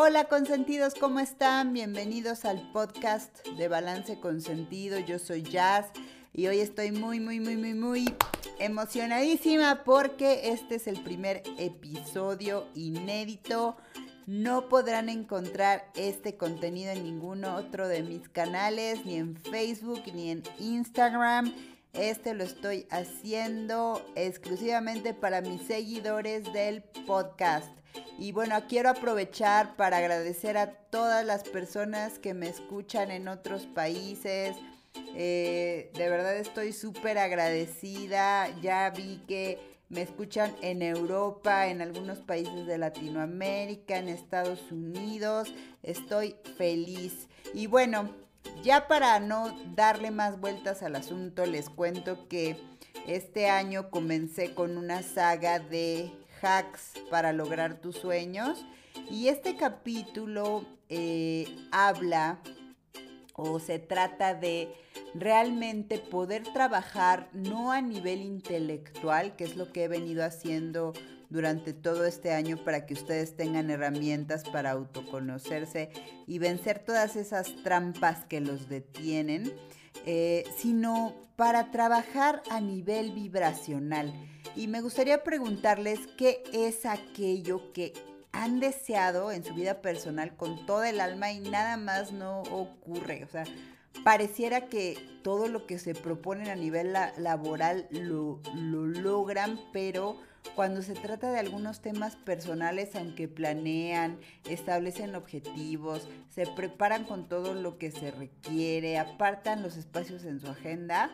Hola consentidos, ¿cómo están? Bienvenidos al podcast de Balance Consentido. Yo soy Jazz y hoy estoy muy, muy, muy, muy, muy emocionadísima porque este es el primer episodio inédito. No podrán encontrar este contenido en ningún otro de mis canales, ni en Facebook, ni en Instagram. Este lo estoy haciendo exclusivamente para mis seguidores del podcast. Y bueno, quiero aprovechar para agradecer a todas las personas que me escuchan en otros países. Eh, de verdad estoy súper agradecida. Ya vi que me escuchan en Europa, en algunos países de Latinoamérica, en Estados Unidos. Estoy feliz. Y bueno, ya para no darle más vueltas al asunto, les cuento que este año comencé con una saga de hacks para lograr tus sueños. Y este capítulo eh, habla o se trata de realmente poder trabajar no a nivel intelectual, que es lo que he venido haciendo durante todo este año para que ustedes tengan herramientas para autoconocerse y vencer todas esas trampas que los detienen, eh, sino para trabajar a nivel vibracional. Y me gustaría preguntarles qué es aquello que han deseado en su vida personal con toda el alma y nada más no ocurre. O sea, pareciera que todo lo que se proponen a nivel laboral lo, lo logran, pero cuando se trata de algunos temas personales, aunque planean, establecen objetivos, se preparan con todo lo que se requiere, apartan los espacios en su agenda,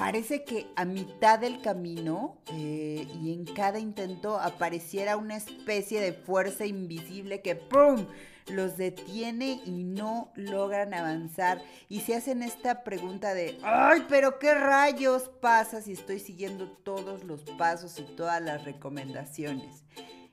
parece que a mitad del camino eh, y en cada intento apareciera una especie de fuerza invisible que ¡pum! los detiene y no logran avanzar. Y se hacen esta pregunta de, ay, pero ¿qué rayos pasa si estoy siguiendo todos los pasos y todas las recomendaciones?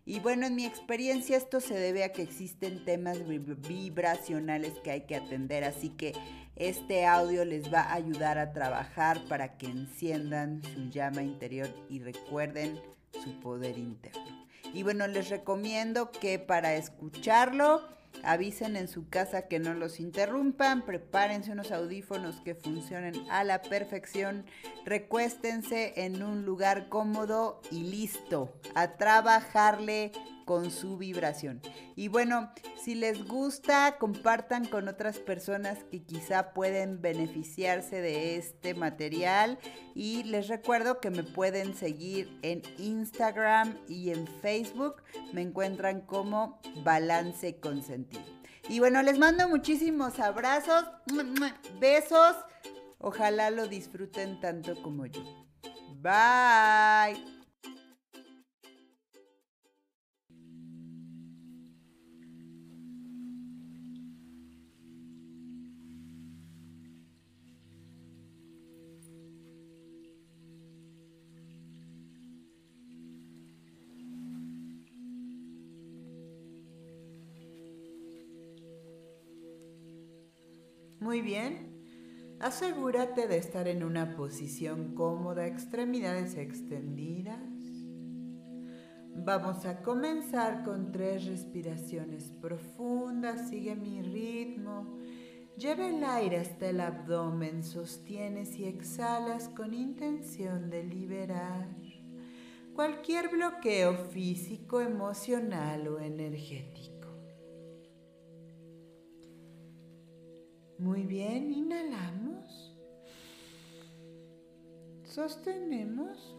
Y bueno, en mi experiencia esto se debe a que existen temas vibracionales que hay que atender, así que este audio les va a ayudar a trabajar para que enciendan su llama interior y recuerden su poder interno. Y bueno, les recomiendo que para escucharlo Avisen en su casa que no los interrumpan, prepárense unos audífonos que funcionen a la perfección, recuéstense en un lugar cómodo y listo, a trabajarle con su vibración. Y bueno, si les gusta, compartan con otras personas que quizá pueden beneficiarse de este material. Y les recuerdo que me pueden seguir en Instagram y en Facebook. Me encuentran como Balance Consentido. Y bueno, les mando muchísimos abrazos, besos. Ojalá lo disfruten tanto como yo. Bye. Muy bien. Asegúrate de estar en una posición cómoda, extremidades extendidas. Vamos a comenzar con tres respiraciones profundas. Sigue mi ritmo. Lleva el aire hasta el abdomen, sostienes y exhalas con intención de liberar cualquier bloqueo físico, emocional o energético. Muy bien, inhalamos. Sostenemos.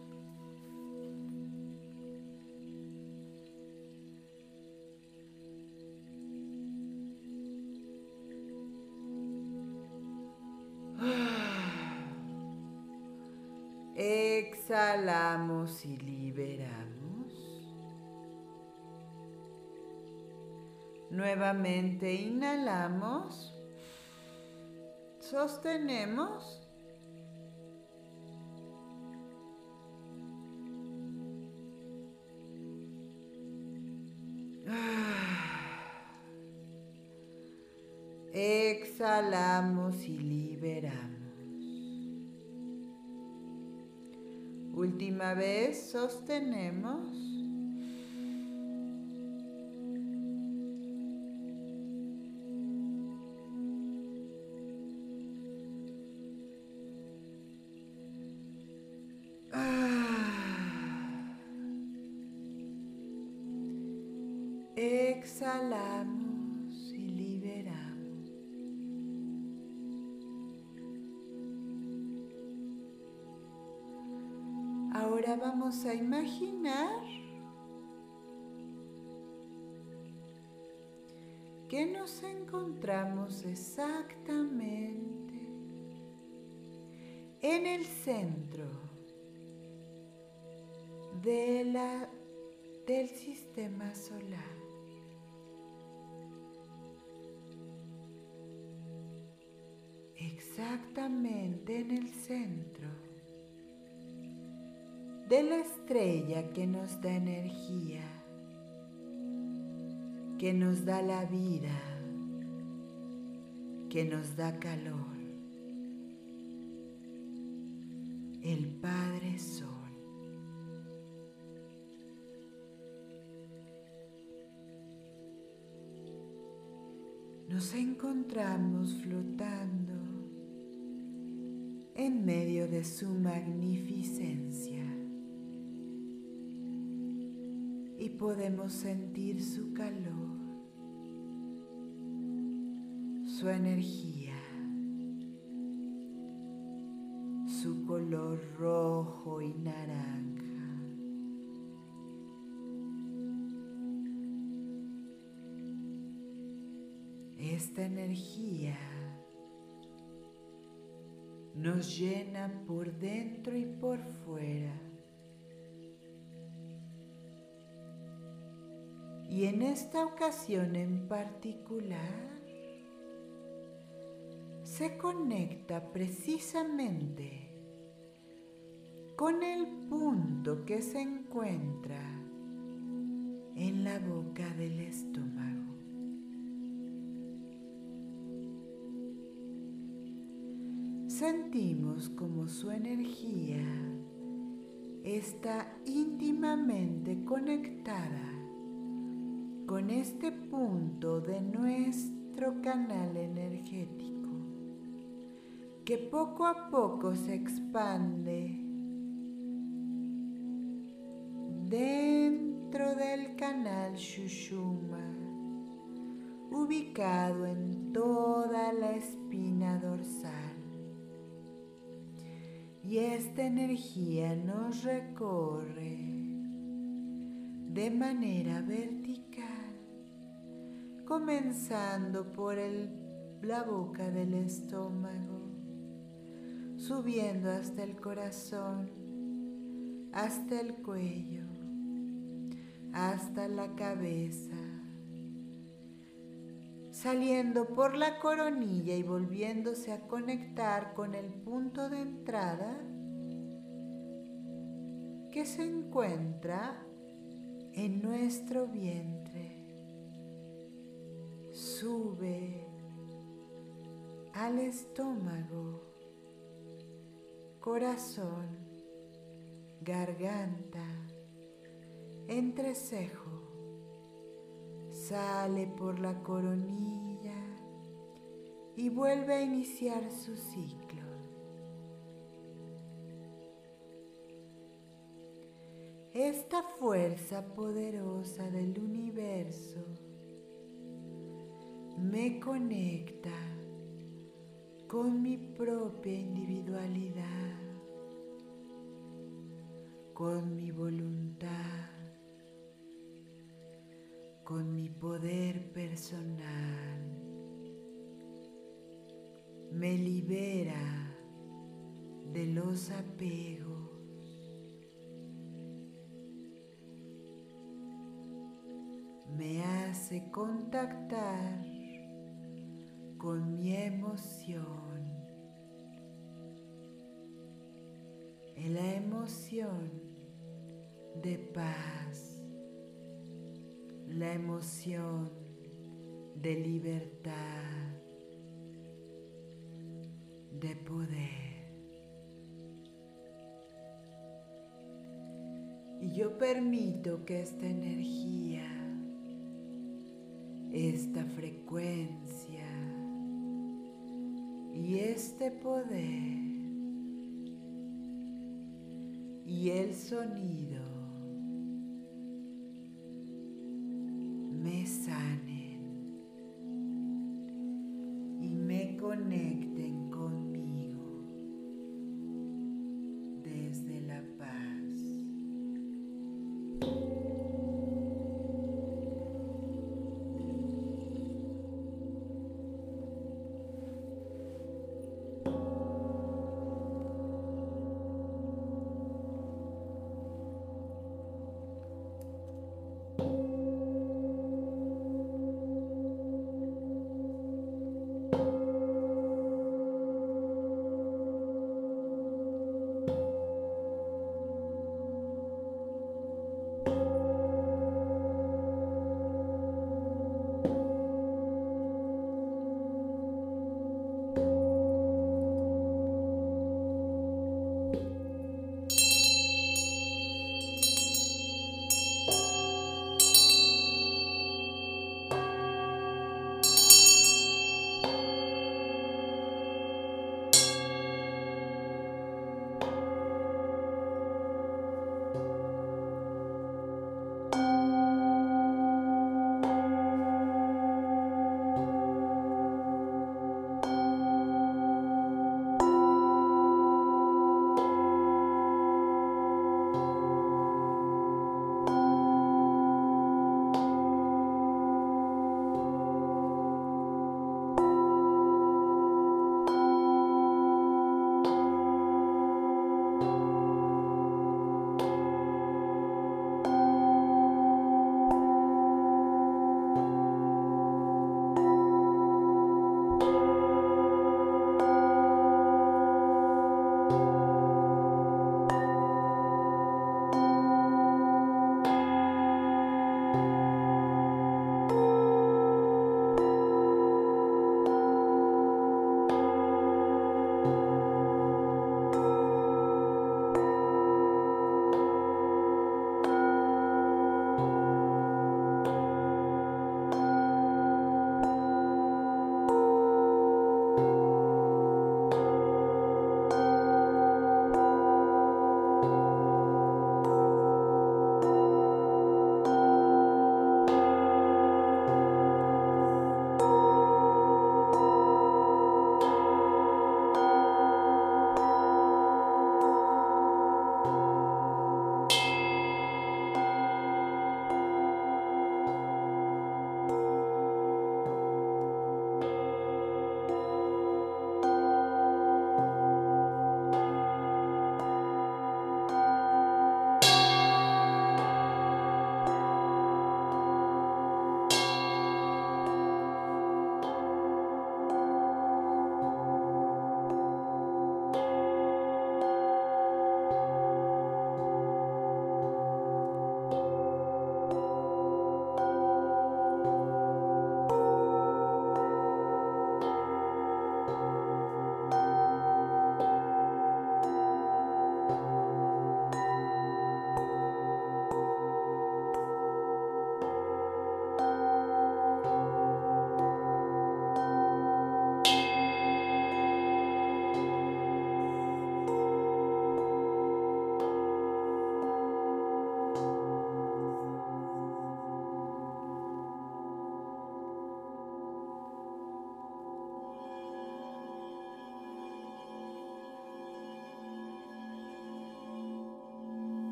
Exhalamos y liberamos. Nuevamente inhalamos sostenemos. Exhalamos y liberamos. Última vez, sostenemos. Ahora vamos a imaginar que nos encontramos exactamente en el centro de la, del sistema solar. Exactamente en el centro de la estrella que nos da energía que nos da la vida, que nos da calor. El Padre Sol. Nos encontramos flotando en medio de su magnificencia. Y podemos sentir su calor, su energía, su color rojo y naranja. Esta energía nos llena por dentro y por fuera Y en esta ocasión en particular, se conecta precisamente con el punto que se encuentra en la boca del estómago. Sentimos como su energía está íntimamente conectada con este punto de nuestro canal energético que poco a poco se expande dentro del canal Shushuma, ubicado en toda la espina dorsal. Y esta energía nos recorre de manera vertical comenzando por la boca del estómago, subiendo hasta el corazón, hasta el cuello, hasta la cabeza, saliendo por la coronilla y volviéndose a conectar con el punto de entrada que se encuentra en nuestro vientre sube al estómago, corazón, garganta, entrecejo, sale por la coronilla y vuelve a iniciar su ciclo. Esta fuerza poderosa del universo me conecta con mi propia individualidad, con mi voluntad, con mi poder personal. Me libera de los apegos. Me hace contactar con mi emoción. En la emoción de paz, la emoción de libertad, de poder. Y yo permito que esta energía, esta frecuencia, y este poder y el sonido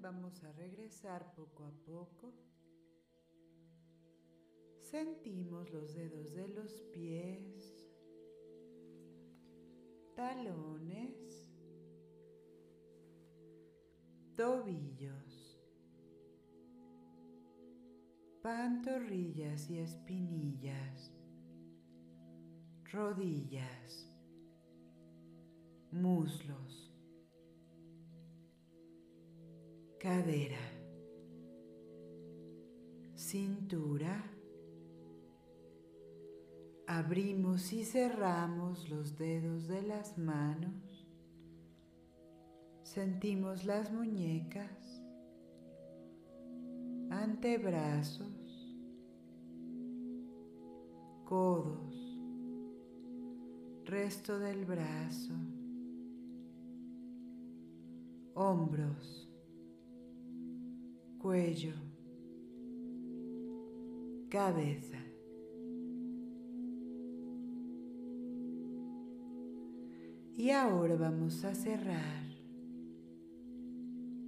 vamos a regresar poco a poco. Sentimos los dedos de los pies, talones, tobillos, pantorrillas y espinillas, rodillas, muslos, cadera, cintura, abrimos y cerramos los dedos de las manos, sentimos las muñecas, antebrazos, codos, resto del brazo, hombros, cuello, cabeza. Y ahora vamos a cerrar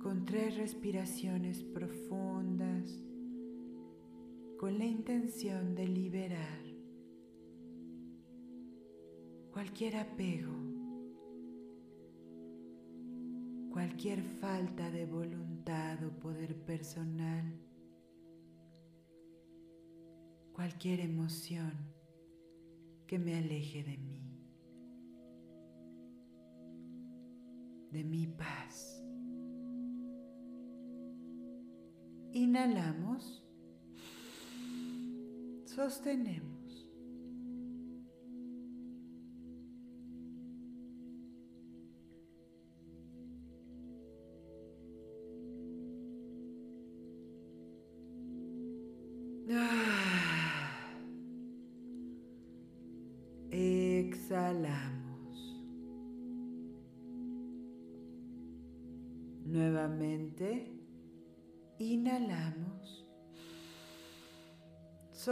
con tres respiraciones profundas con la intención de liberar cualquier apego, cualquier falta de voluntad o poder personal, cualquier emoción que me aleje de mí, de mi paz. Inhalamos, sostenemos.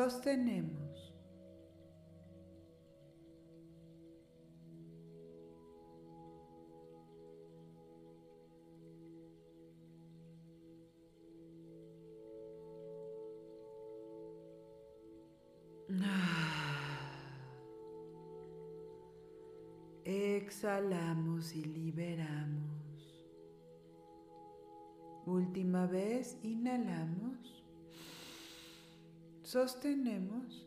Sostenemos. Exhalamos y liberamos. Última vez, inhalamos. Sostenemos.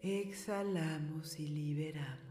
Exhalamos y liberamos.